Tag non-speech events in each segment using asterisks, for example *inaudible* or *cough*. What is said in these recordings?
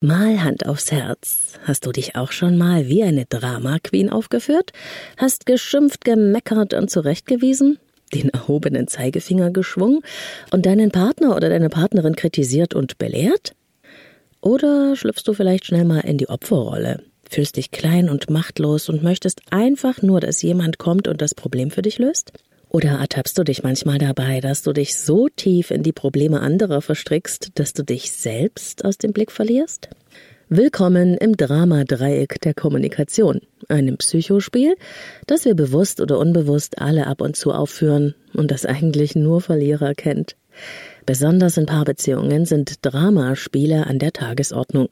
Mal Hand aufs Herz. Hast du dich auch schon mal wie eine Drama Queen aufgeführt? Hast geschimpft, gemeckert und zurechtgewiesen? Den erhobenen Zeigefinger geschwungen und deinen Partner oder deine Partnerin kritisiert und belehrt? Oder schlüpfst du vielleicht schnell mal in die Opferrolle, fühlst dich klein und machtlos und möchtest einfach nur, dass jemand kommt und das Problem für dich löst? Oder ertappst du dich manchmal dabei, dass du dich so tief in die Probleme anderer verstrickst, dass du dich selbst aus dem Blick verlierst? Willkommen im Drama-Dreieck der Kommunikation, einem Psychospiel, das wir bewusst oder unbewusst alle ab und zu aufführen und das eigentlich nur Verlierer kennt. Besonders in Paarbeziehungen sind Dramaspiele an der Tagesordnung.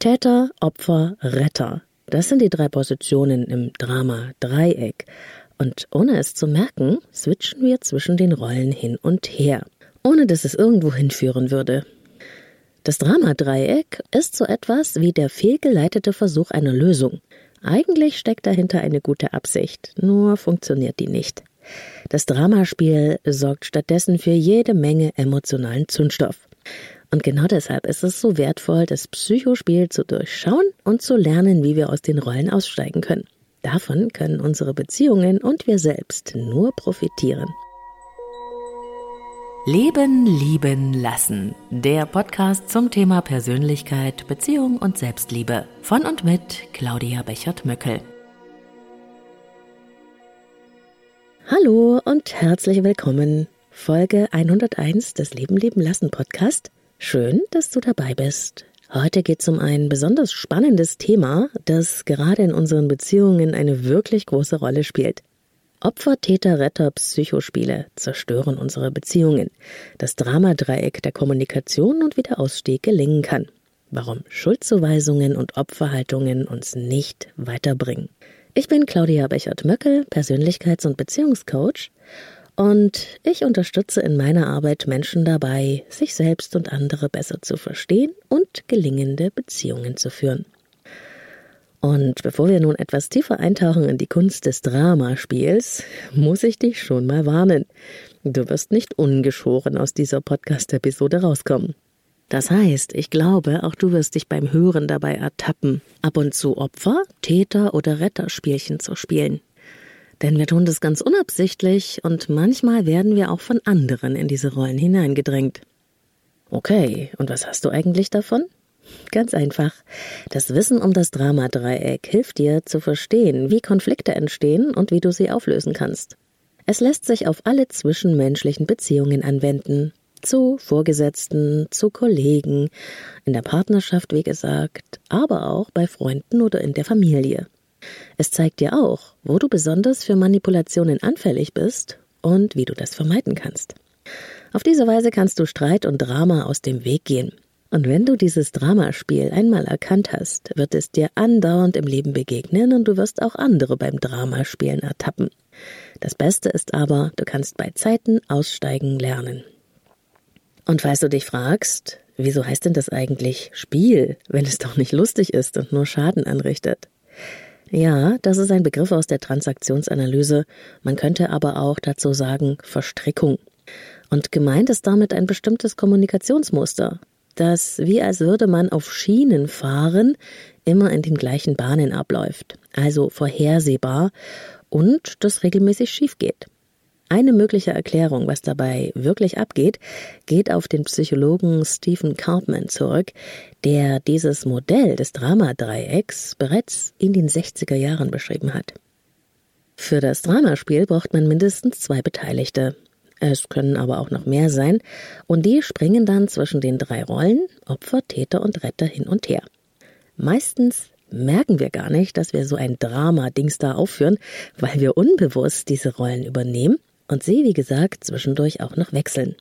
Täter, Opfer, Retter. Das sind die drei Positionen im Drama-Dreieck. Und ohne es zu merken, switchen wir zwischen den Rollen hin und her, ohne dass es irgendwo hinführen würde. Das Dramadreieck ist so etwas wie der fehlgeleitete Versuch einer Lösung. Eigentlich steckt dahinter eine gute Absicht, nur funktioniert die nicht. Das Dramaspiel sorgt stattdessen für jede Menge emotionalen Zündstoff. Und genau deshalb ist es so wertvoll, das Psychospiel zu durchschauen und zu lernen, wie wir aus den Rollen aussteigen können. Davon können unsere Beziehungen und wir selbst nur profitieren. Leben, lieben, lassen. Der Podcast zum Thema Persönlichkeit, Beziehung und Selbstliebe. Von und mit Claudia Bechert-Möckel. Hallo und herzlich willkommen. Folge 101 des Leben, lieben, lassen Podcast. Schön, dass du dabei bist. Heute geht es um ein besonders spannendes Thema, das gerade in unseren Beziehungen eine wirklich große Rolle spielt. Opfer, Täter, Retter, Psychospiele zerstören unsere Beziehungen. Das Dramadreieck der Kommunikation und wie der Ausstieg gelingen kann. Warum Schuldzuweisungen und Opferhaltungen uns nicht weiterbringen. Ich bin Claudia Bechert-Möckel, Persönlichkeits- und Beziehungscoach und ich unterstütze in meiner Arbeit Menschen dabei, sich selbst und andere besser zu verstehen und gelingende Beziehungen zu führen. Und bevor wir nun etwas tiefer eintauchen in die Kunst des Dramaspiels, muss ich dich schon mal warnen. Du wirst nicht ungeschoren aus dieser Podcast-Episode rauskommen. Das heißt, ich glaube, auch du wirst dich beim Hören dabei ertappen, ab und zu Opfer, Täter oder Retterspielchen zu spielen. Denn wir tun das ganz unabsichtlich und manchmal werden wir auch von anderen in diese Rollen hineingedrängt. Okay, und was hast du eigentlich davon? Ganz einfach. Das Wissen um das Dramadreieck hilft dir zu verstehen, wie Konflikte entstehen und wie du sie auflösen kannst. Es lässt sich auf alle zwischenmenschlichen Beziehungen anwenden. Zu Vorgesetzten, zu Kollegen, in der Partnerschaft, wie gesagt, aber auch bei Freunden oder in der Familie. Es zeigt dir auch, wo du besonders für Manipulationen anfällig bist und wie du das vermeiden kannst. Auf diese Weise kannst du Streit und Drama aus dem Weg gehen. Und wenn du dieses Dramaspiel einmal erkannt hast, wird es dir andauernd im Leben begegnen und du wirst auch andere beim Dramaspielen ertappen. Das Beste ist aber, du kannst bei Zeiten aussteigen lernen. Und falls du dich fragst, wieso heißt denn das eigentlich Spiel, wenn es doch nicht lustig ist und nur Schaden anrichtet? Ja, das ist ein Begriff aus der Transaktionsanalyse. Man könnte aber auch dazu sagen Verstrickung. Und gemeint ist damit ein bestimmtes Kommunikationsmuster, das wie als würde man auf Schienen fahren, immer in den gleichen Bahnen abläuft, also vorhersehbar und das regelmäßig schief geht. Eine mögliche Erklärung, was dabei wirklich abgeht, geht auf den Psychologen Stephen Cartman zurück, der dieses Modell des Dramadreiecks bereits in den 60er Jahren beschrieben hat. Für das Dramaspiel braucht man mindestens zwei Beteiligte. Es können aber auch noch mehr sein, und die springen dann zwischen den drei Rollen Opfer, Täter und Retter hin und her. Meistens merken wir gar nicht, dass wir so ein Drama-Dings da aufführen, weil wir unbewusst diese Rollen übernehmen und sie, wie gesagt, zwischendurch auch noch wechseln.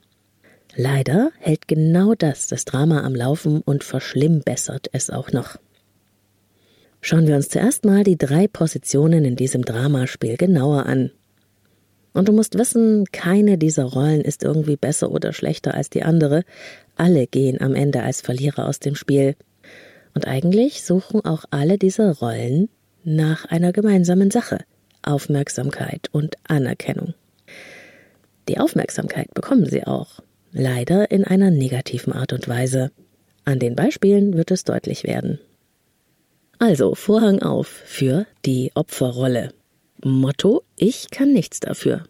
Leider hält genau das das Drama am Laufen und verschlimmbessert es auch noch. Schauen wir uns zuerst mal die drei Positionen in diesem Dramaspiel genauer an. Und du musst wissen, keine dieser Rollen ist irgendwie besser oder schlechter als die andere. Alle gehen am Ende als Verlierer aus dem Spiel. Und eigentlich suchen auch alle diese Rollen nach einer gemeinsamen Sache Aufmerksamkeit und Anerkennung. Die Aufmerksamkeit bekommen sie auch, leider in einer negativen Art und Weise. An den Beispielen wird es deutlich werden. Also Vorhang auf für die Opferrolle. Motto Ich kann nichts dafür.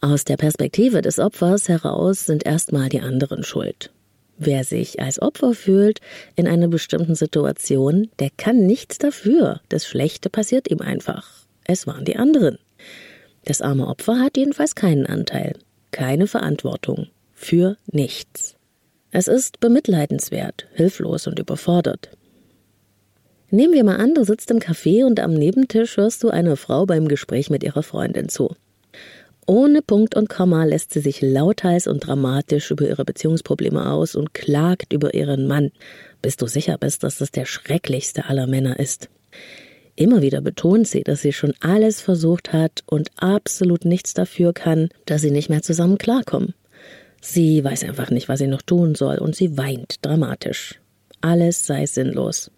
Aus der Perspektive des Opfers heraus sind erstmal die anderen schuld. Wer sich als Opfer fühlt in einer bestimmten Situation, der kann nichts dafür. Das Schlechte passiert ihm einfach. Es waren die anderen. Das arme Opfer hat jedenfalls keinen Anteil, keine Verantwortung für nichts. Es ist bemitleidenswert, hilflos und überfordert. Nehmen wir mal an, du sitzt im Café und am Nebentisch hörst du einer Frau beim Gespräch mit ihrer Freundin zu. Ohne Punkt und Komma lässt sie sich lauthals und dramatisch über ihre Beziehungsprobleme aus und klagt über ihren Mann, bis du sicher bist, dass das der schrecklichste aller Männer ist. Immer wieder betont sie, dass sie schon alles versucht hat und absolut nichts dafür kann, dass sie nicht mehr zusammen klarkommen. Sie weiß einfach nicht, was sie noch tun soll, und sie weint dramatisch. Alles sei sinnlos.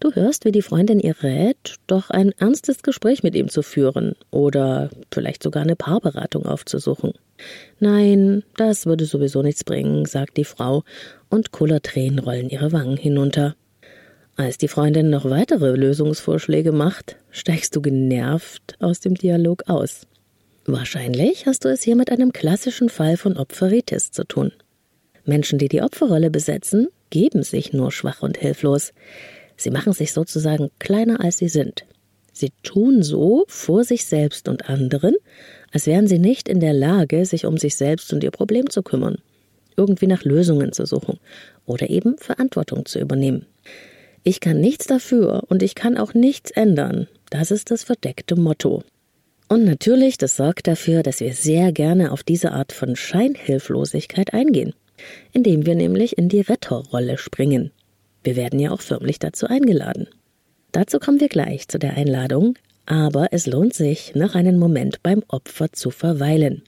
Du hörst, wie die Freundin ihr rät, doch ein ernstes Gespräch mit ihm zu führen oder vielleicht sogar eine Paarberatung aufzusuchen. Nein, das würde sowieso nichts bringen, sagt die Frau, und Kullertränen rollen ihre Wangen hinunter. Als die Freundin noch weitere Lösungsvorschläge macht, steigst du genervt aus dem Dialog aus. Wahrscheinlich hast du es hier mit einem klassischen Fall von Opferitis zu tun. Menschen, die die Opferrolle besetzen, geben sich nur schwach und hilflos. Sie machen sich sozusagen kleiner, als sie sind. Sie tun so vor sich selbst und anderen, als wären sie nicht in der Lage, sich um sich selbst und ihr Problem zu kümmern, irgendwie nach Lösungen zu suchen oder eben Verantwortung zu übernehmen. Ich kann nichts dafür und ich kann auch nichts ändern. Das ist das verdeckte Motto. Und natürlich, das sorgt dafür, dass wir sehr gerne auf diese Art von Scheinhilflosigkeit eingehen, indem wir nämlich in die Retterrolle springen. Wir werden ja auch förmlich dazu eingeladen. Dazu kommen wir gleich zu der Einladung, aber es lohnt sich, noch einen Moment beim Opfer zu verweilen.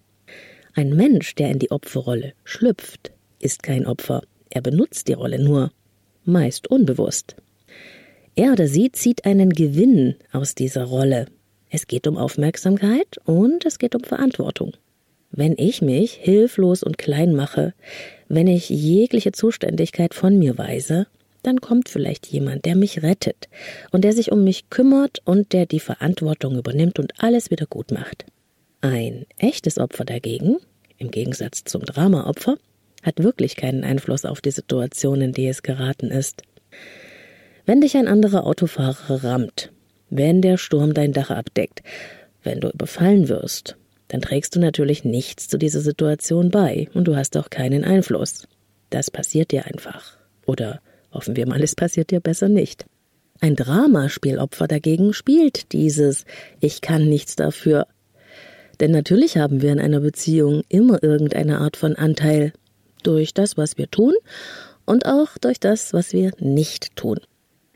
Ein Mensch, der in die Opferrolle schlüpft, ist kein Opfer, er benutzt die Rolle nur, meist unbewusst. Er oder sie zieht einen Gewinn aus dieser Rolle. Es geht um Aufmerksamkeit und es geht um Verantwortung. Wenn ich mich hilflos und klein mache, wenn ich jegliche Zuständigkeit von mir weise, dann kommt vielleicht jemand, der mich rettet und der sich um mich kümmert und der die Verantwortung übernimmt und alles wieder gut macht. Ein echtes Opfer dagegen, im Gegensatz zum Dramaopfer, hat wirklich keinen Einfluss auf die Situation, in die es geraten ist. Wenn dich ein anderer Autofahrer rammt, wenn der Sturm dein Dach abdeckt, wenn du überfallen wirst, dann trägst du natürlich nichts zu dieser Situation bei und du hast auch keinen Einfluss. Das passiert dir einfach. Oder Hoffen wir mal, es passiert dir besser nicht. Ein Dramaspielopfer dagegen spielt dieses Ich kann nichts dafür. Denn natürlich haben wir in einer Beziehung immer irgendeine Art von Anteil durch das, was wir tun und auch durch das, was wir nicht tun.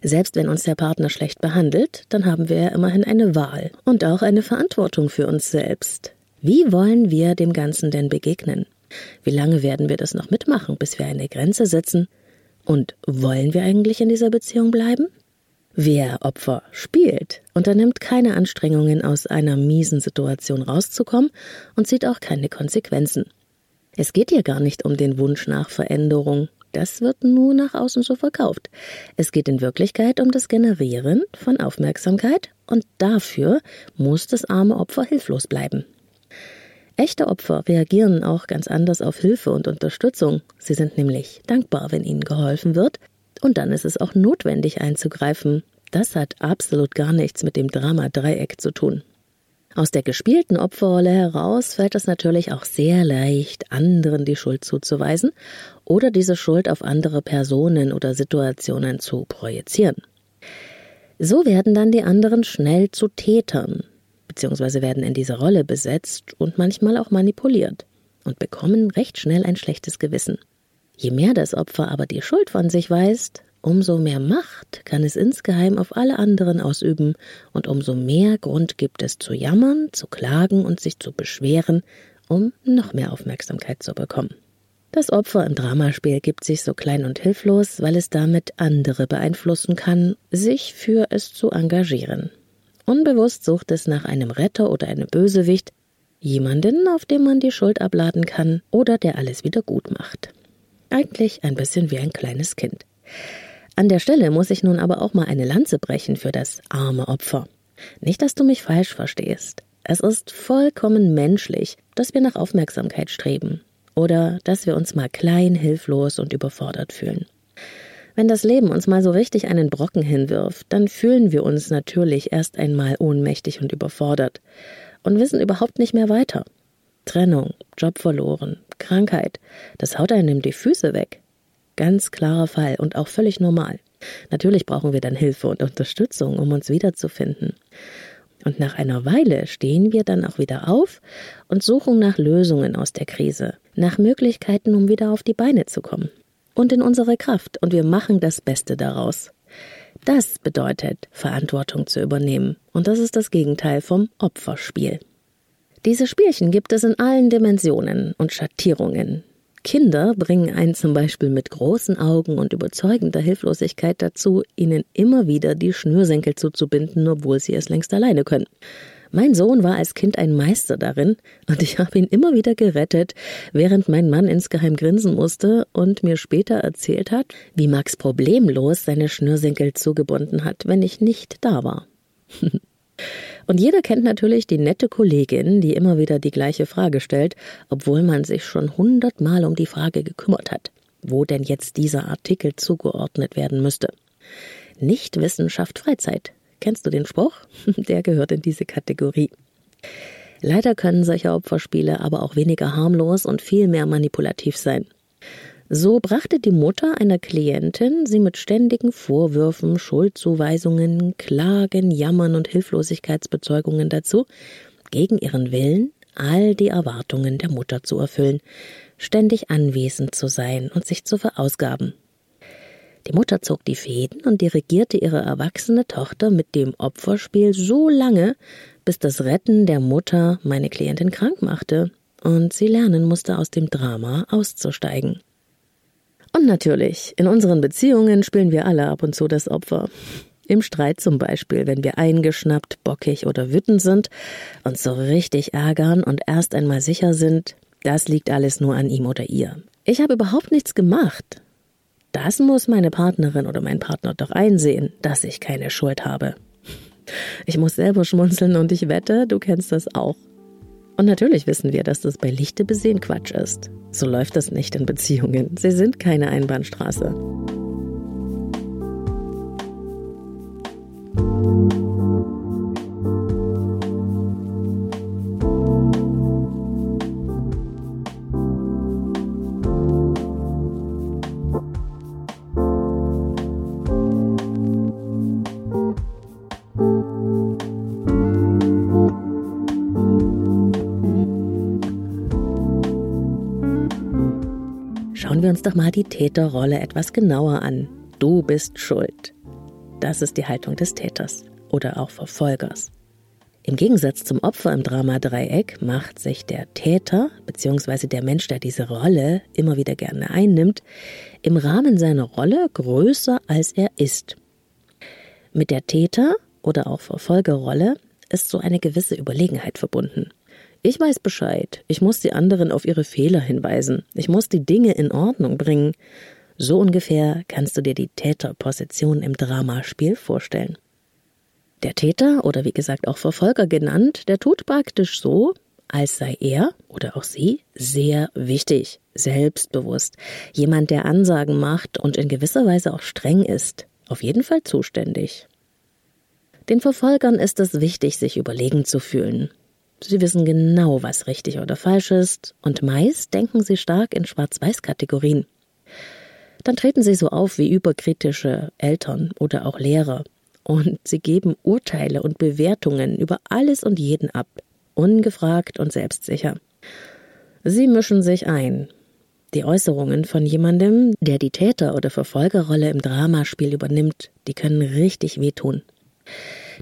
Selbst wenn uns der Partner schlecht behandelt, dann haben wir immerhin eine Wahl und auch eine Verantwortung für uns selbst. Wie wollen wir dem Ganzen denn begegnen? Wie lange werden wir das noch mitmachen, bis wir eine Grenze setzen? Und wollen wir eigentlich in dieser Beziehung bleiben? Wer Opfer spielt, unternimmt keine Anstrengungen, aus einer miesen Situation rauszukommen und sieht auch keine Konsequenzen. Es geht hier gar nicht um den Wunsch nach Veränderung, das wird nur nach außen so verkauft. Es geht in Wirklichkeit um das Generieren von Aufmerksamkeit und dafür muss das arme Opfer hilflos bleiben. Echte Opfer reagieren auch ganz anders auf Hilfe und Unterstützung. Sie sind nämlich dankbar, wenn ihnen geholfen wird, und dann ist es auch notwendig einzugreifen. Das hat absolut gar nichts mit dem Drama-Dreieck zu tun. Aus der gespielten Opferrolle heraus fällt es natürlich auch sehr leicht, anderen die Schuld zuzuweisen oder diese Schuld auf andere Personen oder Situationen zu projizieren. So werden dann die anderen schnell zu Tätern, bzw. werden in diese Rolle besetzt und manchmal auch manipuliert und bekommen recht schnell ein schlechtes Gewissen. Je mehr das Opfer aber die Schuld von sich weist, umso mehr Macht kann es insgeheim auf alle anderen ausüben und umso mehr Grund gibt es zu jammern, zu klagen und sich zu beschweren, um noch mehr Aufmerksamkeit zu bekommen. Das Opfer im Dramaspiel gibt sich so klein und hilflos, weil es damit andere beeinflussen kann, sich für es zu engagieren. Unbewusst sucht es nach einem Retter oder einem Bösewicht, jemanden, auf dem man die Schuld abladen kann oder der alles wieder gut macht. Eigentlich ein bisschen wie ein kleines Kind. An der Stelle muss ich nun aber auch mal eine Lanze brechen für das arme Opfer. Nicht, dass du mich falsch verstehst. Es ist vollkommen menschlich, dass wir nach Aufmerksamkeit streben oder dass wir uns mal klein, hilflos und überfordert fühlen. Wenn das Leben uns mal so richtig einen Brocken hinwirft, dann fühlen wir uns natürlich erst einmal ohnmächtig und überfordert und wissen überhaupt nicht mehr weiter. Trennung, Job verloren, Krankheit, das haut einem die Füße weg. Ganz klarer Fall und auch völlig normal. Natürlich brauchen wir dann Hilfe und Unterstützung, um uns wiederzufinden. Und nach einer Weile stehen wir dann auch wieder auf und suchen nach Lösungen aus der Krise, nach Möglichkeiten, um wieder auf die Beine zu kommen. Und in unsere Kraft, und wir machen das Beste daraus. Das bedeutet, Verantwortung zu übernehmen, und das ist das Gegenteil vom Opferspiel. Diese Spielchen gibt es in allen Dimensionen und Schattierungen. Kinder bringen einen zum Beispiel mit großen Augen und überzeugender Hilflosigkeit dazu, ihnen immer wieder die Schnürsenkel zuzubinden, obwohl sie es längst alleine können. Mein Sohn war als Kind ein Meister darin, und ich habe ihn immer wieder gerettet, während mein Mann insgeheim grinsen musste und mir später erzählt hat, wie Max problemlos seine Schnürsenkel zugebunden hat, wenn ich nicht da war. *laughs* Und jeder kennt natürlich die nette Kollegin, die immer wieder die gleiche Frage stellt, obwohl man sich schon hundertmal um die Frage gekümmert hat, wo denn jetzt dieser Artikel zugeordnet werden müsste. Nicht Wissenschaft Freizeit. Kennst du den Spruch? *laughs* Der gehört in diese Kategorie. Leider können solche Opferspiele aber auch weniger harmlos und viel mehr manipulativ sein. So brachte die Mutter einer Klientin sie mit ständigen Vorwürfen, Schuldzuweisungen, Klagen, Jammern und Hilflosigkeitsbezeugungen dazu, gegen ihren Willen all die Erwartungen der Mutter zu erfüllen, ständig anwesend zu sein und sich zu verausgaben. Die Mutter zog die Fäden und dirigierte ihre erwachsene Tochter mit dem Opferspiel so lange, bis das Retten der Mutter meine Klientin krank machte und sie lernen musste, aus dem Drama auszusteigen. Und natürlich, in unseren Beziehungen spielen wir alle ab und zu das Opfer. Im Streit zum Beispiel, wenn wir eingeschnappt, bockig oder wütend sind, uns so richtig ärgern und erst einmal sicher sind, das liegt alles nur an ihm oder ihr. Ich habe überhaupt nichts gemacht. Das muss meine Partnerin oder mein Partner doch einsehen, dass ich keine Schuld habe. Ich muss selber schmunzeln und ich wette, du kennst das auch. Und natürlich wissen wir, dass das bei Lichte besehen Quatsch ist. So läuft das nicht in Beziehungen. Sie sind keine Einbahnstraße. Schauen wir uns doch mal die Täterrolle etwas genauer an. Du bist schuld. Das ist die Haltung des Täters oder auch Verfolgers. Im Gegensatz zum Opfer im Drama Dreieck macht sich der Täter bzw. der Mensch, der diese Rolle immer wieder gerne einnimmt, im Rahmen seiner Rolle größer als er ist. Mit der Täter oder auch Verfolgerrolle ist so eine gewisse Überlegenheit verbunden. Ich weiß Bescheid. Ich muss die anderen auf ihre Fehler hinweisen. Ich muss die Dinge in Ordnung bringen. So ungefähr kannst du dir die Täterposition im Dramaspiel vorstellen. Der Täter oder wie gesagt auch Verfolger genannt, der tut praktisch so, als sei er oder auch sie sehr wichtig, selbstbewusst, jemand, der Ansagen macht und in gewisser Weise auch streng ist, auf jeden Fall zuständig. Den Verfolgern ist es wichtig, sich überlegen zu fühlen, Sie wissen genau, was richtig oder falsch ist, und meist denken sie stark in Schwarz-Weiß-Kategorien. Dann treten sie so auf wie überkritische Eltern oder auch Lehrer, und sie geben Urteile und Bewertungen über alles und jeden ab, ungefragt und selbstsicher. Sie mischen sich ein. Die Äußerungen von jemandem, der die Täter- oder Verfolgerrolle im Dramaspiel übernimmt, die können richtig wehtun.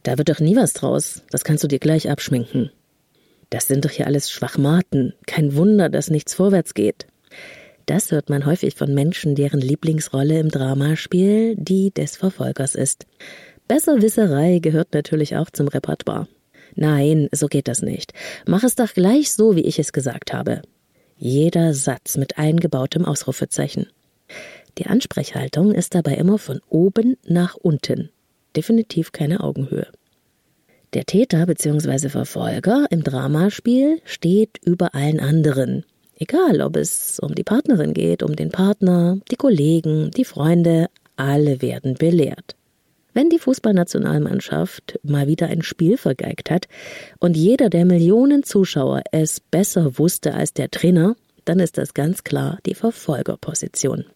Da wird doch nie was draus, das kannst du dir gleich abschminken. Das sind doch hier alles Schwachmaten. Kein Wunder, dass nichts vorwärts geht. Das hört man häufig von Menschen, deren Lieblingsrolle im Dramaspiel die des Verfolgers ist. Besserwisserei gehört natürlich auch zum Repertoire. Nein, so geht das nicht. Mach es doch gleich so, wie ich es gesagt habe. Jeder Satz mit eingebautem Ausrufezeichen. Die Ansprechhaltung ist dabei immer von oben nach unten. Definitiv keine Augenhöhe. Der Täter bzw. Verfolger im Dramaspiel steht über allen anderen. Egal, ob es um die Partnerin geht, um den Partner, die Kollegen, die Freunde, alle werden belehrt. Wenn die Fußballnationalmannschaft mal wieder ein Spiel vergeigt hat und jeder der Millionen Zuschauer es besser wusste als der Trainer, dann ist das ganz klar die Verfolgerposition.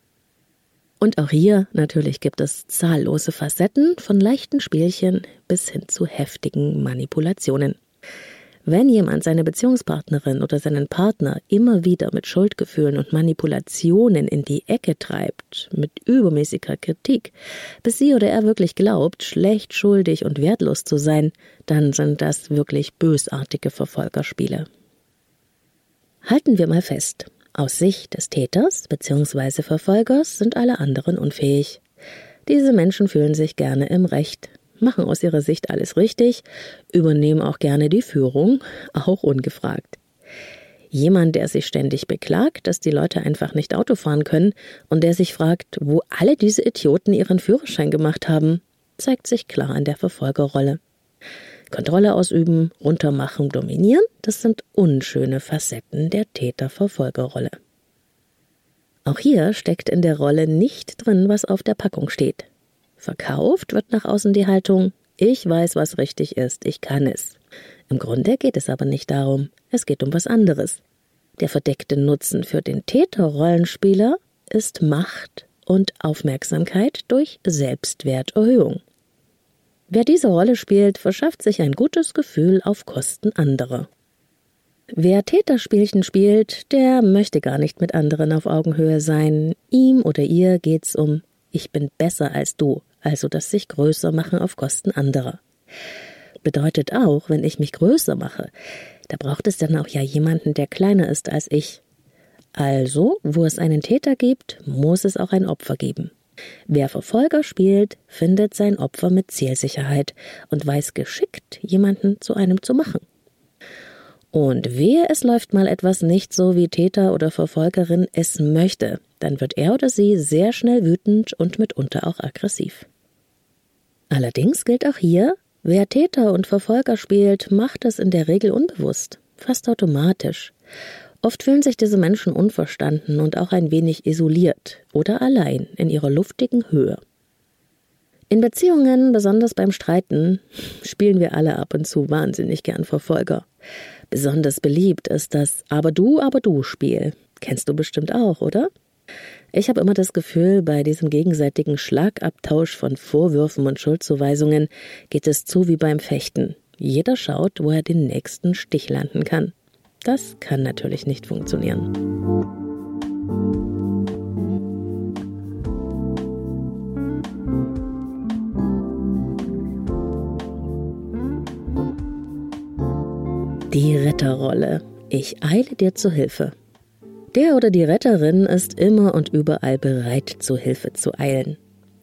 Und auch hier natürlich gibt es zahllose Facetten von leichten Spielchen bis hin zu heftigen Manipulationen. Wenn jemand seine Beziehungspartnerin oder seinen Partner immer wieder mit Schuldgefühlen und Manipulationen in die Ecke treibt, mit übermäßiger Kritik, bis sie oder er wirklich glaubt, schlecht, schuldig und wertlos zu sein, dann sind das wirklich bösartige Verfolgerspiele. Halten wir mal fest. Aus Sicht des Täters bzw. Verfolgers sind alle anderen unfähig. Diese Menschen fühlen sich gerne im Recht, machen aus ihrer Sicht alles richtig, übernehmen auch gerne die Führung, auch ungefragt. Jemand, der sich ständig beklagt, dass die Leute einfach nicht Auto fahren können und der sich fragt, wo alle diese Idioten ihren Führerschein gemacht haben, zeigt sich klar in der Verfolgerrolle. Kontrolle ausüben, runtermachen, dominieren, das sind unschöne Facetten der Täter-Verfolgerrolle. Auch hier steckt in der Rolle nicht drin, was auf der Packung steht. Verkauft wird nach außen die Haltung, ich weiß, was richtig ist, ich kann es. Im Grunde geht es aber nicht darum, es geht um was anderes. Der verdeckte Nutzen für den Täterrollenspieler ist Macht und Aufmerksamkeit durch Selbstwerterhöhung. Wer diese Rolle spielt, verschafft sich ein gutes Gefühl auf Kosten anderer. Wer Täterspielchen spielt, der möchte gar nicht mit anderen auf Augenhöhe sein. Ihm oder ihr geht's um ich bin besser als du, also das sich größer machen auf Kosten anderer. Bedeutet auch, wenn ich mich größer mache, da braucht es dann auch ja jemanden, der kleiner ist als ich. Also, wo es einen Täter gibt, muss es auch ein Opfer geben. Wer Verfolger spielt, findet sein Opfer mit Zielsicherheit und weiß geschickt, jemanden zu einem zu machen. Und wehe, es läuft mal etwas nicht so, wie Täter oder Verfolgerin es möchte, dann wird er oder sie sehr schnell wütend und mitunter auch aggressiv. Allerdings gilt auch hier, wer Täter und Verfolger spielt, macht es in der Regel unbewusst, fast automatisch. Oft fühlen sich diese Menschen unverstanden und auch ein wenig isoliert oder allein in ihrer luftigen Höhe. In Beziehungen, besonders beim Streiten, spielen wir alle ab und zu wahnsinnig gern Verfolger. Besonders beliebt ist das Aber du, aber du Spiel. Kennst du bestimmt auch, oder? Ich habe immer das Gefühl, bei diesem gegenseitigen Schlagabtausch von Vorwürfen und Schuldzuweisungen geht es zu wie beim Fechten. Jeder schaut, wo er den nächsten Stich landen kann. Das kann natürlich nicht funktionieren. Die Retterrolle. Ich eile dir zu Hilfe. Der oder die Retterin ist immer und überall bereit, zu Hilfe zu eilen.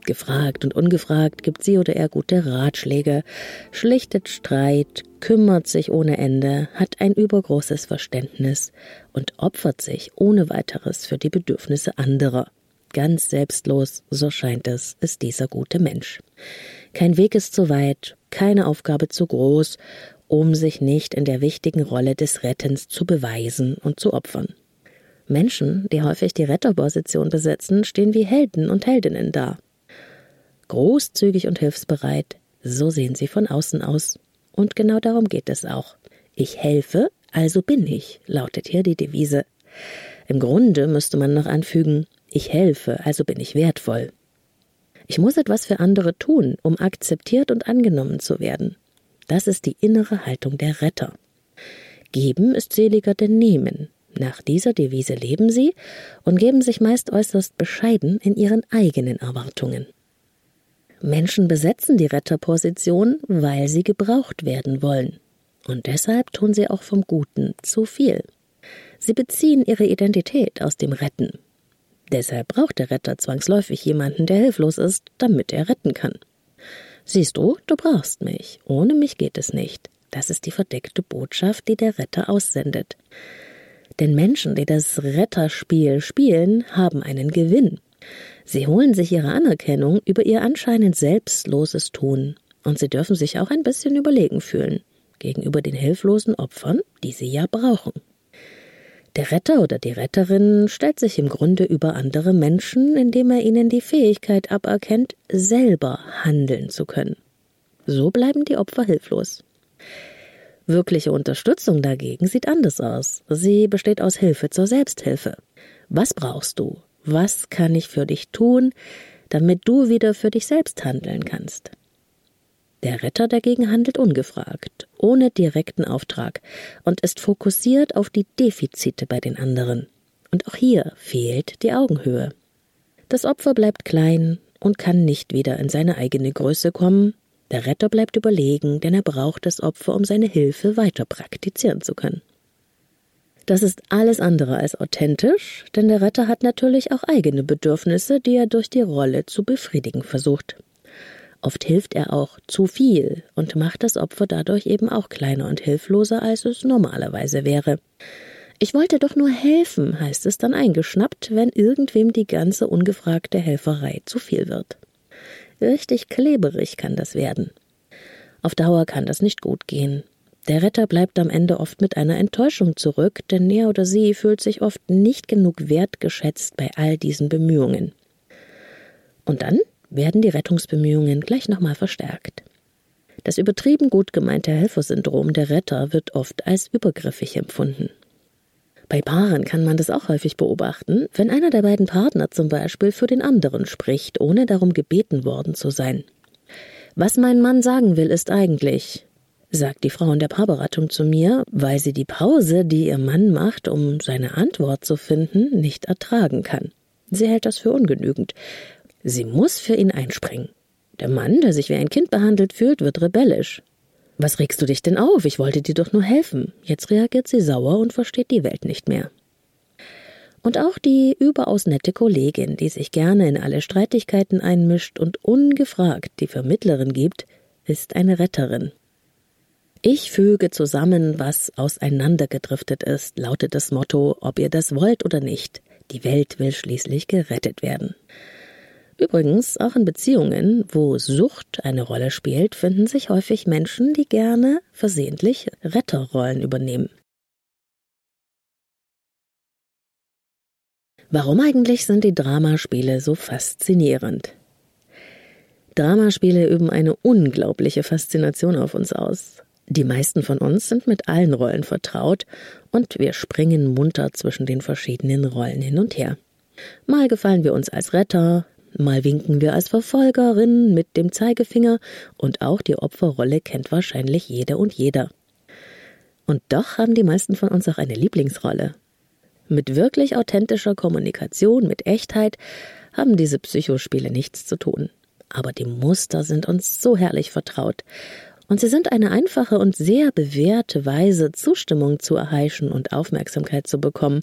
Gefragt und ungefragt gibt sie oder er gute Ratschläge, schlichtet Streit, kümmert sich ohne Ende, hat ein übergroßes Verständnis und opfert sich ohne weiteres für die Bedürfnisse anderer. Ganz selbstlos, so scheint es, ist dieser gute Mensch. Kein Weg ist zu weit, keine Aufgabe zu groß um sich nicht in der wichtigen Rolle des Rettens zu beweisen und zu opfern. Menschen, die häufig die Retterposition besetzen, stehen wie Helden und Heldinnen da. Großzügig und hilfsbereit, so sehen sie von außen aus. Und genau darum geht es auch. Ich helfe, also bin ich, lautet hier die Devise. Im Grunde müsste man noch anfügen, ich helfe, also bin ich wertvoll. Ich muss etwas für andere tun, um akzeptiert und angenommen zu werden. Das ist die innere Haltung der Retter. Geben ist seliger denn nehmen. Nach dieser Devise leben sie und geben sich meist äußerst bescheiden in ihren eigenen Erwartungen. Menschen besetzen die Retterposition, weil sie gebraucht werden wollen. Und deshalb tun sie auch vom Guten zu viel. Sie beziehen ihre Identität aus dem Retten. Deshalb braucht der Retter zwangsläufig jemanden, der hilflos ist, damit er retten kann. Siehst du, du brauchst mich. Ohne mich geht es nicht. Das ist die verdeckte Botschaft, die der Retter aussendet. Denn Menschen, die das Retterspiel spielen, haben einen Gewinn. Sie holen sich ihre Anerkennung über ihr anscheinend selbstloses Tun, und sie dürfen sich auch ein bisschen überlegen fühlen gegenüber den hilflosen Opfern, die sie ja brauchen. Der Retter oder die Retterin stellt sich im Grunde über andere Menschen, indem er ihnen die Fähigkeit aberkennt, selber handeln zu können. So bleiben die Opfer hilflos. Wirkliche Unterstützung dagegen sieht anders aus. Sie besteht aus Hilfe zur Selbsthilfe. Was brauchst du? Was kann ich für dich tun, damit du wieder für dich selbst handeln kannst? Der Retter dagegen handelt ungefragt, ohne direkten Auftrag und ist fokussiert auf die Defizite bei den anderen. Und auch hier fehlt die Augenhöhe. Das Opfer bleibt klein und kann nicht wieder in seine eigene Größe kommen. Der Retter bleibt überlegen, denn er braucht das Opfer, um seine Hilfe weiter praktizieren zu können. Das ist alles andere als authentisch, denn der Retter hat natürlich auch eigene Bedürfnisse, die er durch die Rolle zu befriedigen versucht. Oft hilft er auch zu viel und macht das Opfer dadurch eben auch kleiner und hilfloser, als es normalerweise wäre. Ich wollte doch nur helfen, heißt es dann eingeschnappt, wenn irgendwem die ganze ungefragte Helferei zu viel wird. Richtig kleberig kann das werden. Auf Dauer kann das nicht gut gehen. Der Retter bleibt am Ende oft mit einer Enttäuschung zurück, denn er oder sie fühlt sich oft nicht genug wertgeschätzt bei all diesen Bemühungen. Und dann werden die Rettungsbemühungen gleich nochmal verstärkt. Das übertrieben gut gemeinte Helfersyndrom der Retter wird oft als übergriffig empfunden. Bei Paaren kann man das auch häufig beobachten, wenn einer der beiden Partner zum Beispiel für den anderen spricht, ohne darum gebeten worden zu sein. Was mein Mann sagen will, ist eigentlich, sagt die Frau in der Paarberatung zu mir, weil sie die Pause, die ihr Mann macht, um seine Antwort zu finden, nicht ertragen kann. Sie hält das für ungenügend, Sie muss für ihn einspringen. Der Mann, der sich wie ein Kind behandelt fühlt, wird rebellisch. Was regst du dich denn auf? Ich wollte dir doch nur helfen. Jetzt reagiert sie sauer und versteht die Welt nicht mehr. Und auch die überaus nette Kollegin, die sich gerne in alle Streitigkeiten einmischt und ungefragt die Vermittlerin gibt, ist eine Retterin. Ich füge zusammen, was auseinandergedriftet ist, lautet das Motto, ob ihr das wollt oder nicht. Die Welt will schließlich gerettet werden. Übrigens, auch in Beziehungen, wo Sucht eine Rolle spielt, finden sich häufig Menschen, die gerne versehentlich Retterrollen übernehmen. Warum eigentlich sind die Dramaspiele so faszinierend? Dramaspiele üben eine unglaubliche Faszination auf uns aus. Die meisten von uns sind mit allen Rollen vertraut und wir springen munter zwischen den verschiedenen Rollen hin und her. Mal gefallen wir uns als Retter, Mal winken wir als Verfolgerin mit dem Zeigefinger und auch die Opferrolle kennt wahrscheinlich jede und jeder. Und doch haben die meisten von uns auch eine Lieblingsrolle. Mit wirklich authentischer Kommunikation, mit Echtheit haben diese Psychospiele nichts zu tun. Aber die Muster sind uns so herrlich vertraut. Und sie sind eine einfache und sehr bewährte Weise, Zustimmung zu erheischen und Aufmerksamkeit zu bekommen,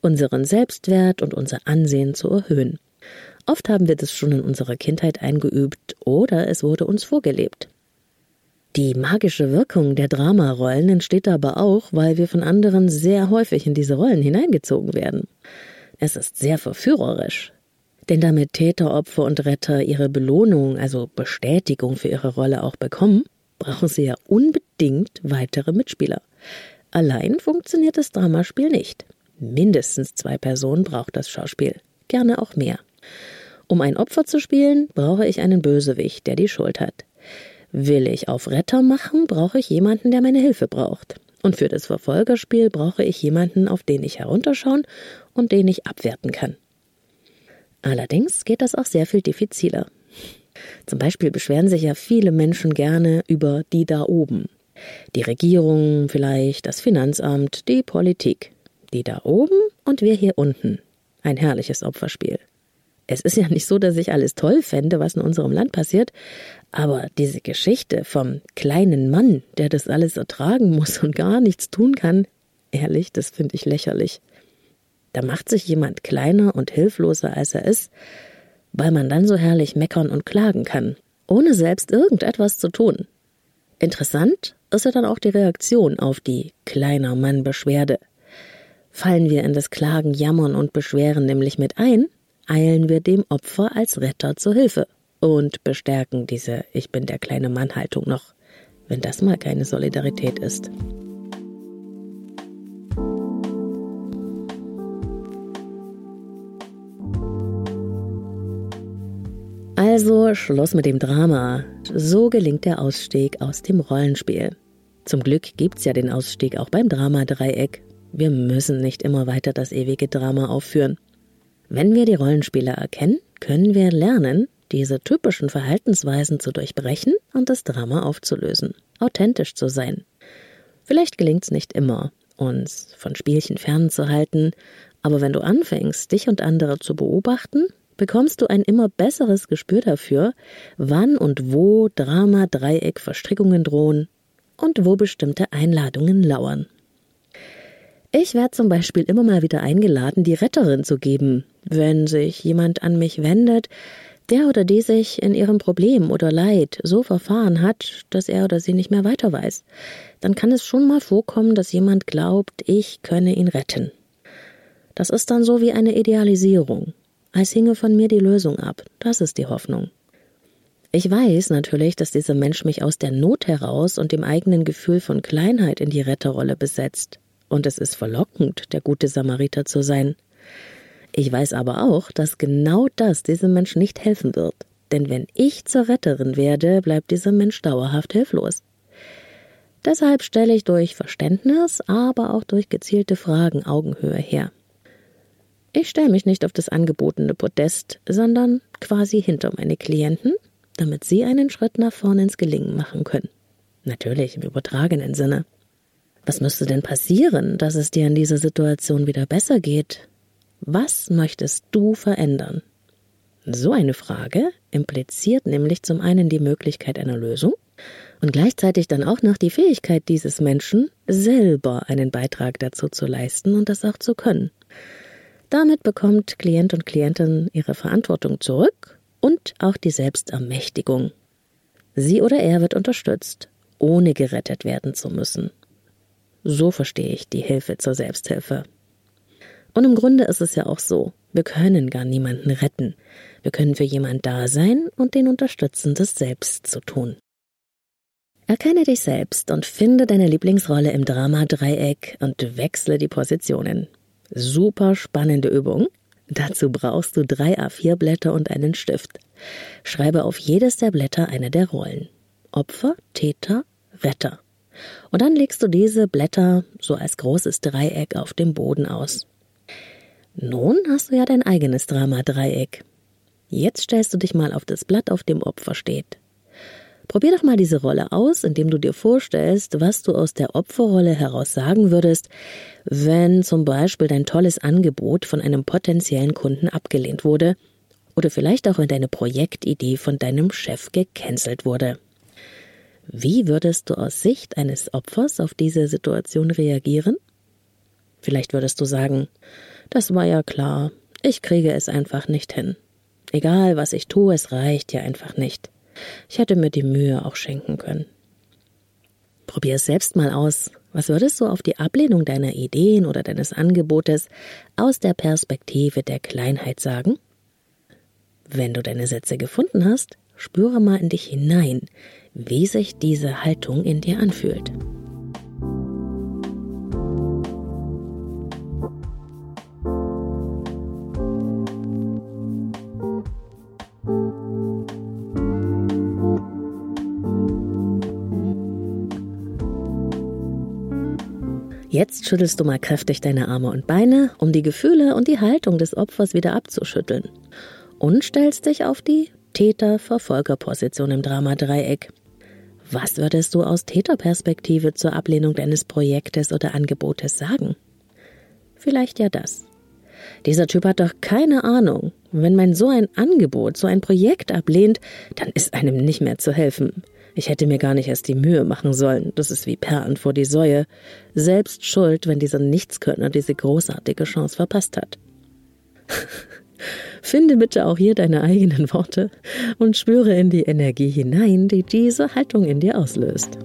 unseren Selbstwert und unser Ansehen zu erhöhen. Oft haben wir das schon in unserer Kindheit eingeübt oder es wurde uns vorgelebt. Die magische Wirkung der Dramarollen entsteht aber auch, weil wir von anderen sehr häufig in diese Rollen hineingezogen werden. Es ist sehr verführerisch. Denn damit Täter, Opfer und Retter ihre Belohnung, also Bestätigung für ihre Rolle auch bekommen, brauchen sie ja unbedingt weitere Mitspieler. Allein funktioniert das Dramaspiel nicht. Mindestens zwei Personen braucht das Schauspiel, gerne auch mehr. Um ein Opfer zu spielen, brauche ich einen Bösewicht, der die Schuld hat. Will ich auf Retter machen, brauche ich jemanden, der meine Hilfe braucht. Und für das Verfolgerspiel brauche ich jemanden, auf den ich herunterschauen und den ich abwerten kann. Allerdings geht das auch sehr viel diffiziler. Zum Beispiel beschweren sich ja viele Menschen gerne über die da oben. Die Regierung, vielleicht das Finanzamt, die Politik. Die da oben und wir hier unten. Ein herrliches Opferspiel. Es ist ja nicht so, dass ich alles toll fände, was in unserem Land passiert, aber diese Geschichte vom kleinen Mann, der das alles ertragen muss und gar nichts tun kann, ehrlich, das finde ich lächerlich. Da macht sich jemand kleiner und hilfloser, als er ist, weil man dann so herrlich meckern und klagen kann, ohne selbst irgendetwas zu tun. Interessant ist ja dann auch die Reaktion auf die kleiner Mann Beschwerde. Fallen wir in das Klagen, Jammern und Beschweren nämlich mit ein, eilen wir dem Opfer als Retter zur Hilfe und bestärken diese Ich bin der kleine Mann Haltung noch, wenn das mal keine Solidarität ist. Also Schluss mit dem Drama. So gelingt der Ausstieg aus dem Rollenspiel. Zum Glück gibt's ja den Ausstieg auch beim Dramadreieck. Wir müssen nicht immer weiter das ewige Drama aufführen. Wenn wir die Rollenspiele erkennen, können wir lernen, diese typischen Verhaltensweisen zu durchbrechen und das Drama aufzulösen, authentisch zu sein. Vielleicht gelingt's nicht immer, uns von Spielchen fernzuhalten, aber wenn du anfängst, dich und andere zu beobachten, bekommst du ein immer besseres Gespür dafür, wann und wo Drama-Dreieck-Verstrickungen drohen und wo bestimmte Einladungen lauern. Ich werde zum Beispiel immer mal wieder eingeladen, die Retterin zu geben, wenn sich jemand an mich wendet, der oder die sich in ihrem Problem oder Leid so verfahren hat, dass er oder sie nicht mehr weiter weiß, dann kann es schon mal vorkommen, dass jemand glaubt, ich könne ihn retten. Das ist dann so wie eine Idealisierung, als hinge von mir die Lösung ab. Das ist die Hoffnung. Ich weiß natürlich, dass dieser Mensch mich aus der Not heraus und dem eigenen Gefühl von Kleinheit in die Retterrolle besetzt. Und es ist verlockend, der gute Samariter zu sein. Ich weiß aber auch, dass genau das diesem Mensch nicht helfen wird. Denn wenn ich zur Retterin werde, bleibt dieser Mensch dauerhaft hilflos. Deshalb stelle ich durch Verständnis, aber auch durch gezielte Fragen Augenhöhe her. Ich stelle mich nicht auf das angebotene Podest, sondern quasi hinter meine Klienten damit sie einen Schritt nach vorn ins Gelingen machen können. Natürlich im übertragenen Sinne. Was müsste denn passieren, dass es dir in dieser Situation wieder besser geht? Was möchtest du verändern? So eine Frage impliziert nämlich zum einen die Möglichkeit einer Lösung und gleichzeitig dann auch noch die Fähigkeit dieses Menschen, selber einen Beitrag dazu zu leisten und das auch zu können. Damit bekommt Klient und Klientin ihre Verantwortung zurück und auch die Selbstermächtigung. Sie oder er wird unterstützt, ohne gerettet werden zu müssen. So verstehe ich die Hilfe zur Selbsthilfe. Und im Grunde ist es ja auch so, wir können gar niemanden retten. Wir können für jemand da sein und den unterstützen, das selbst zu tun. Erkenne dich selbst und finde deine Lieblingsrolle im Drama-Dreieck und wechsle die Positionen. Super spannende Übung, Dazu brauchst du drei A4-Blätter und einen Stift. Schreibe auf jedes der Blätter eine der Rollen. Opfer, Täter, Retter. Und dann legst du diese Blätter so als großes Dreieck auf dem Boden aus. Nun hast du ja dein eigenes Drama-Dreieck. Jetzt stellst du dich mal auf das Blatt, auf dem Opfer steht. Probier doch mal diese Rolle aus, indem du dir vorstellst, was du aus der Opferrolle heraus sagen würdest, wenn zum Beispiel dein tolles Angebot von einem potenziellen Kunden abgelehnt wurde oder vielleicht auch wenn deine Projektidee von deinem Chef gecancelt wurde. Wie würdest du aus Sicht eines Opfers auf diese Situation reagieren? Vielleicht würdest du sagen, das war ja klar, ich kriege es einfach nicht hin. Egal was ich tue, es reicht ja einfach nicht. Ich hätte mir die Mühe auch schenken können. Probier es selbst mal aus. Was würdest du auf die Ablehnung deiner Ideen oder deines Angebotes aus der Perspektive der Kleinheit sagen? Wenn du deine Sätze gefunden hast, spüre mal in dich hinein, wie sich diese Haltung in dir anfühlt. Jetzt schüttelst du mal kräftig deine Arme und Beine, um die Gefühle und die Haltung des Opfers wieder abzuschütteln. Und stellst dich auf die Täter-Verfolger-Position im Dramadreieck. Was würdest du aus Täterperspektive zur Ablehnung deines Projektes oder Angebotes sagen? Vielleicht ja das. Dieser Typ hat doch keine Ahnung. Wenn man so ein Angebot, so ein Projekt ablehnt, dann ist einem nicht mehr zu helfen. Ich hätte mir gar nicht erst die Mühe machen sollen. Das ist wie Perlen vor die Säue. Selbst schuld, wenn dieser Nichtskönner diese großartige Chance verpasst hat. *laughs* Finde bitte auch hier deine eigenen Worte und spüre in die Energie hinein, die diese Haltung in dir auslöst.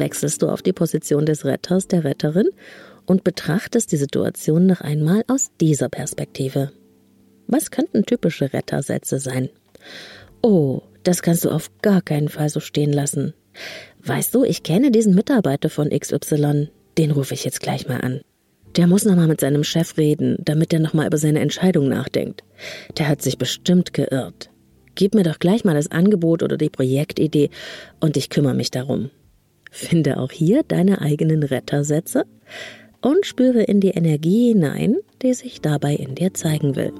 Wechselst du auf die Position des Retters, der Retterin und betrachtest die Situation noch einmal aus dieser Perspektive. Was könnten typische Rettersätze sein? Oh, das kannst du auf gar keinen Fall so stehen lassen. Weißt du, ich kenne diesen Mitarbeiter von XY. Den rufe ich jetzt gleich mal an. Der muss nochmal mit seinem Chef reden, damit er nochmal über seine Entscheidung nachdenkt. Der hat sich bestimmt geirrt. Gib mir doch gleich mal das Angebot oder die Projektidee und ich kümmere mich darum. Finde auch hier deine eigenen Rettersätze und spüre in die Energie hinein, die sich dabei in dir zeigen will.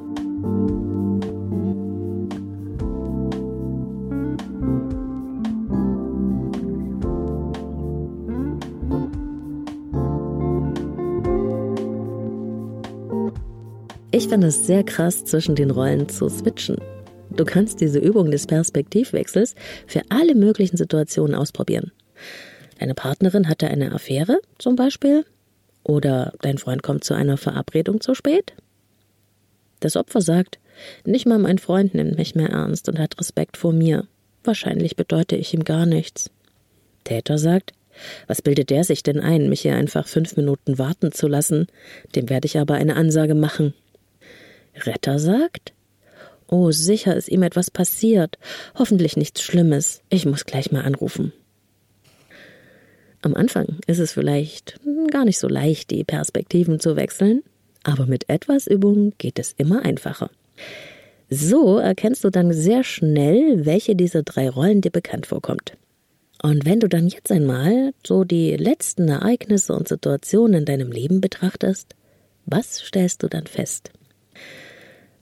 Ich finde es sehr krass, zwischen den Rollen zu switchen. Du kannst diese Übung des Perspektivwechsels für alle möglichen Situationen ausprobieren. Deine Partnerin hatte eine Affäre zum Beispiel oder dein Freund kommt zu einer Verabredung zu spät. Das Opfer sagt, nicht mal mein Freund nimmt mich mehr ernst und hat Respekt vor mir. Wahrscheinlich bedeute ich ihm gar nichts. Täter sagt, was bildet der sich denn ein, mich hier einfach fünf Minuten warten zu lassen? Dem werde ich aber eine Ansage machen. Retter sagt, Oh, sicher ist ihm etwas passiert. Hoffentlich nichts Schlimmes. Ich muss gleich mal anrufen. Am Anfang ist es vielleicht gar nicht so leicht, die Perspektiven zu wechseln, aber mit etwas Übung geht es immer einfacher. So erkennst du dann sehr schnell, welche dieser drei Rollen dir bekannt vorkommt. Und wenn du dann jetzt einmal so die letzten Ereignisse und Situationen in deinem Leben betrachtest, was stellst du dann fest?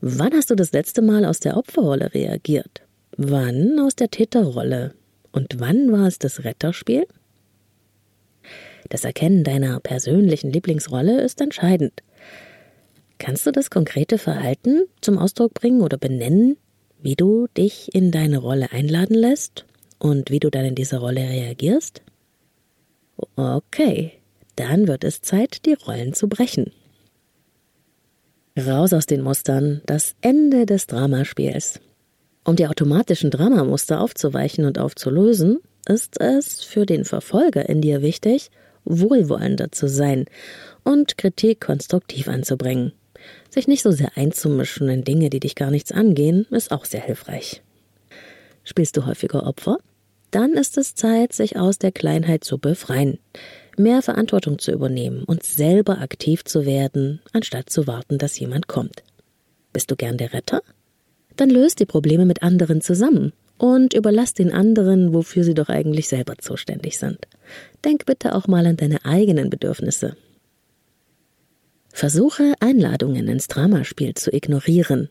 Wann hast du das letzte Mal aus der Opferrolle reagiert? Wann aus der Täterrolle? Und wann war es das Retterspiel? Das Erkennen deiner persönlichen Lieblingsrolle ist entscheidend. Kannst du das konkrete Verhalten zum Ausdruck bringen oder benennen, wie du dich in deine Rolle einladen lässt und wie du dann in dieser Rolle reagierst? Okay, dann wird es Zeit, die Rollen zu brechen. Raus aus den Mustern, das Ende des Dramaspiels. Um die automatischen Dramamuster aufzuweichen und aufzulösen, ist es für den Verfolger in dir wichtig, wohlwollender zu sein und Kritik konstruktiv anzubringen. Sich nicht so sehr einzumischen in Dinge, die dich gar nichts angehen, ist auch sehr hilfreich. Spielst du häufiger Opfer? Dann ist es Zeit, sich aus der Kleinheit zu befreien, mehr Verantwortung zu übernehmen und selber aktiv zu werden, anstatt zu warten, dass jemand kommt. Bist du gern der Retter? Dann löst die Probleme mit anderen zusammen und überlass den anderen, wofür sie doch eigentlich selber zuständig sind. Denk bitte auch mal an deine eigenen Bedürfnisse. Versuche Einladungen ins Dramaspiel zu ignorieren.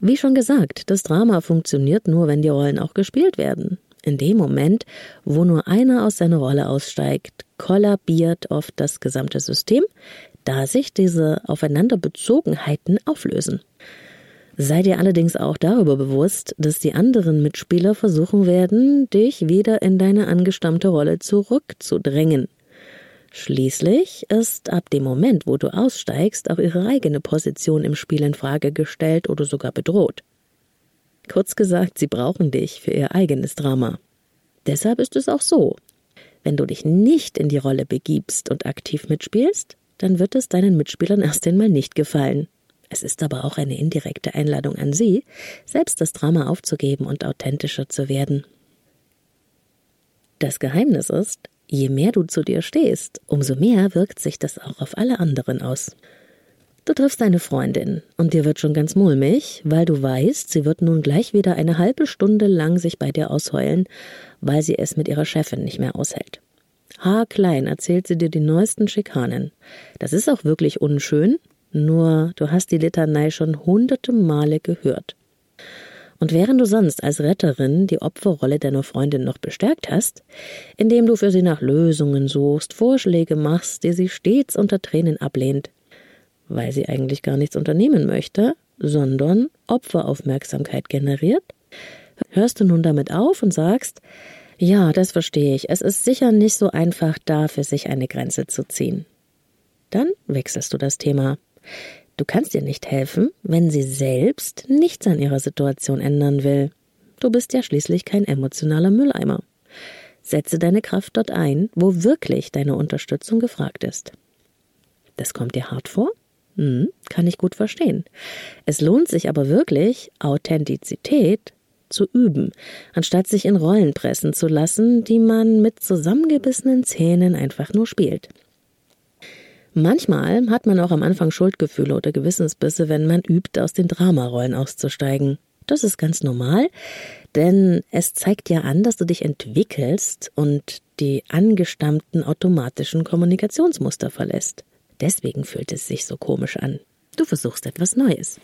Wie schon gesagt, das Drama funktioniert nur, wenn die Rollen auch gespielt werden. In dem Moment, wo nur einer aus seiner Rolle aussteigt, kollabiert oft das gesamte System, da sich diese Aufeinanderbezogenheiten auflösen. Sei dir allerdings auch darüber bewusst, dass die anderen Mitspieler versuchen werden, dich wieder in deine angestammte Rolle zurückzudrängen. Schließlich ist ab dem Moment, wo du aussteigst, auch ihre eigene Position im Spiel in Frage gestellt oder sogar bedroht. Kurz gesagt, sie brauchen dich für ihr eigenes Drama. Deshalb ist es auch so. Wenn du dich nicht in die Rolle begibst und aktiv mitspielst, dann wird es deinen Mitspielern erst einmal nicht gefallen. Es ist aber auch eine indirekte Einladung an sie, selbst das Drama aufzugeben und authentischer zu werden. Das Geheimnis ist, je mehr du zu dir stehst, umso mehr wirkt sich das auch auf alle anderen aus. Du triffst deine Freundin und dir wird schon ganz mulmig, weil du weißt, sie wird nun gleich wieder eine halbe Stunde lang sich bei dir ausheulen, weil sie es mit ihrer Chefin nicht mehr aushält. Haarklein erzählt sie dir die neuesten Schikanen. Das ist auch wirklich unschön, nur du hast die Litanei schon hunderte Male gehört. Und während du sonst als Retterin die Opferrolle deiner Freundin noch bestärkt hast, indem du für sie nach Lösungen suchst, Vorschläge machst, die sie stets unter Tränen ablehnt, weil sie eigentlich gar nichts unternehmen möchte, sondern Opferaufmerksamkeit generiert, hörst du nun damit auf und sagst, ja, das verstehe ich, es ist sicher nicht so einfach, da für sich eine Grenze zu ziehen. Dann wechselst du das Thema. Du kannst ihr nicht helfen, wenn sie selbst nichts an ihrer Situation ändern will. Du bist ja schließlich kein emotionaler Mülleimer. Setze deine Kraft dort ein, wo wirklich deine Unterstützung gefragt ist. Das kommt dir hart vor? Hm, kann ich gut verstehen. Es lohnt sich aber wirklich, Authentizität zu üben, anstatt sich in Rollen pressen zu lassen, die man mit zusammengebissenen Zähnen einfach nur spielt. Manchmal hat man auch am Anfang Schuldgefühle oder Gewissensbisse, wenn man übt, aus den Dramarollen auszusteigen. Das ist ganz normal, denn es zeigt ja an, dass du dich entwickelst und die angestammten automatischen Kommunikationsmuster verlässt. Deswegen fühlt es sich so komisch an. Du versuchst etwas Neues.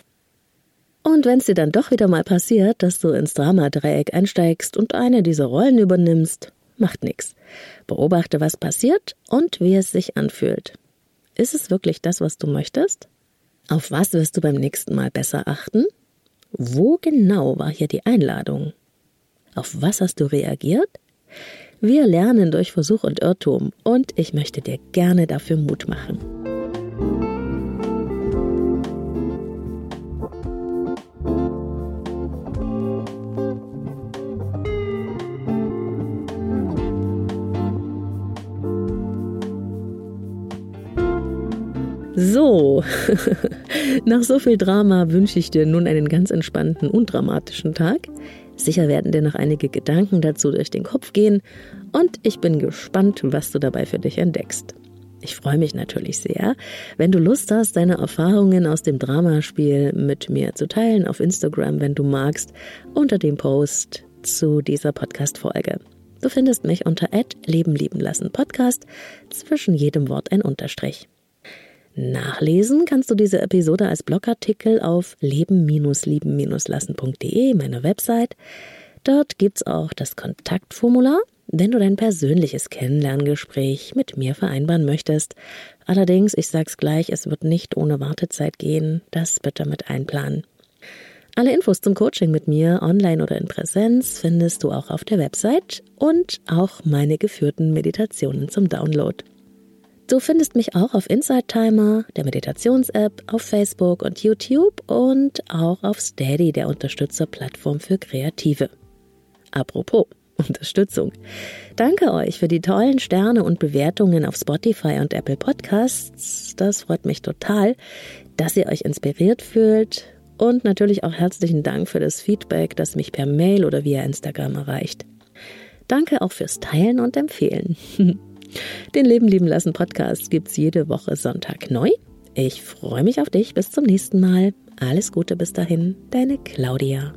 Und wenn es dir dann doch wieder mal passiert, dass du ins Dramadreieck einsteigst und eine dieser Rollen übernimmst, macht nichts. Beobachte, was passiert und wie es sich anfühlt. Ist es wirklich das, was du möchtest? Auf was wirst du beim nächsten Mal besser achten? Wo genau war hier die Einladung? Auf was hast du reagiert? Wir lernen durch Versuch und Irrtum und ich möchte dir gerne dafür Mut machen. So, *laughs* nach so viel Drama wünsche ich dir nun einen ganz entspannten, undramatischen Tag. Sicher werden dir noch einige Gedanken dazu durch den Kopf gehen und ich bin gespannt, was du dabei für dich entdeckst. Ich freue mich natürlich sehr, wenn du Lust hast, deine Erfahrungen aus dem Dramaspiel mit mir zu teilen auf Instagram, wenn du magst, unter dem Post zu dieser Podcast-Folge. Du findest mich unter Leben lieben lassen Podcast, zwischen jedem Wort ein Unterstrich. Nachlesen kannst du diese Episode als Blogartikel auf leben-lieben-lassen.de, meiner Website. Dort gibt's auch das Kontaktformular, wenn du dein persönliches Kennenlerngespräch mit mir vereinbaren möchtest. Allerdings, ich sag's gleich, es wird nicht ohne Wartezeit gehen. Das bitte mit einplanen. Alle Infos zum Coaching mit mir, online oder in Präsenz, findest du auch auf der Website und auch meine geführten Meditationen zum Download. Du findest mich auch auf Inside Timer, der Meditations-App, auf Facebook und YouTube und auch auf Steady, der Unterstützerplattform für Kreative. Apropos *laughs* Unterstützung. Danke euch für die tollen Sterne und Bewertungen auf Spotify und Apple Podcasts. Das freut mich total, dass ihr euch inspiriert fühlt. Und natürlich auch herzlichen Dank für das Feedback, das mich per Mail oder via Instagram erreicht. Danke auch fürs Teilen und Empfehlen. *laughs* Den Leben lieben lassen Podcast gibt es jede Woche Sonntag neu. Ich freue mich auf dich. Bis zum nächsten Mal. Alles Gute bis dahin. Deine Claudia.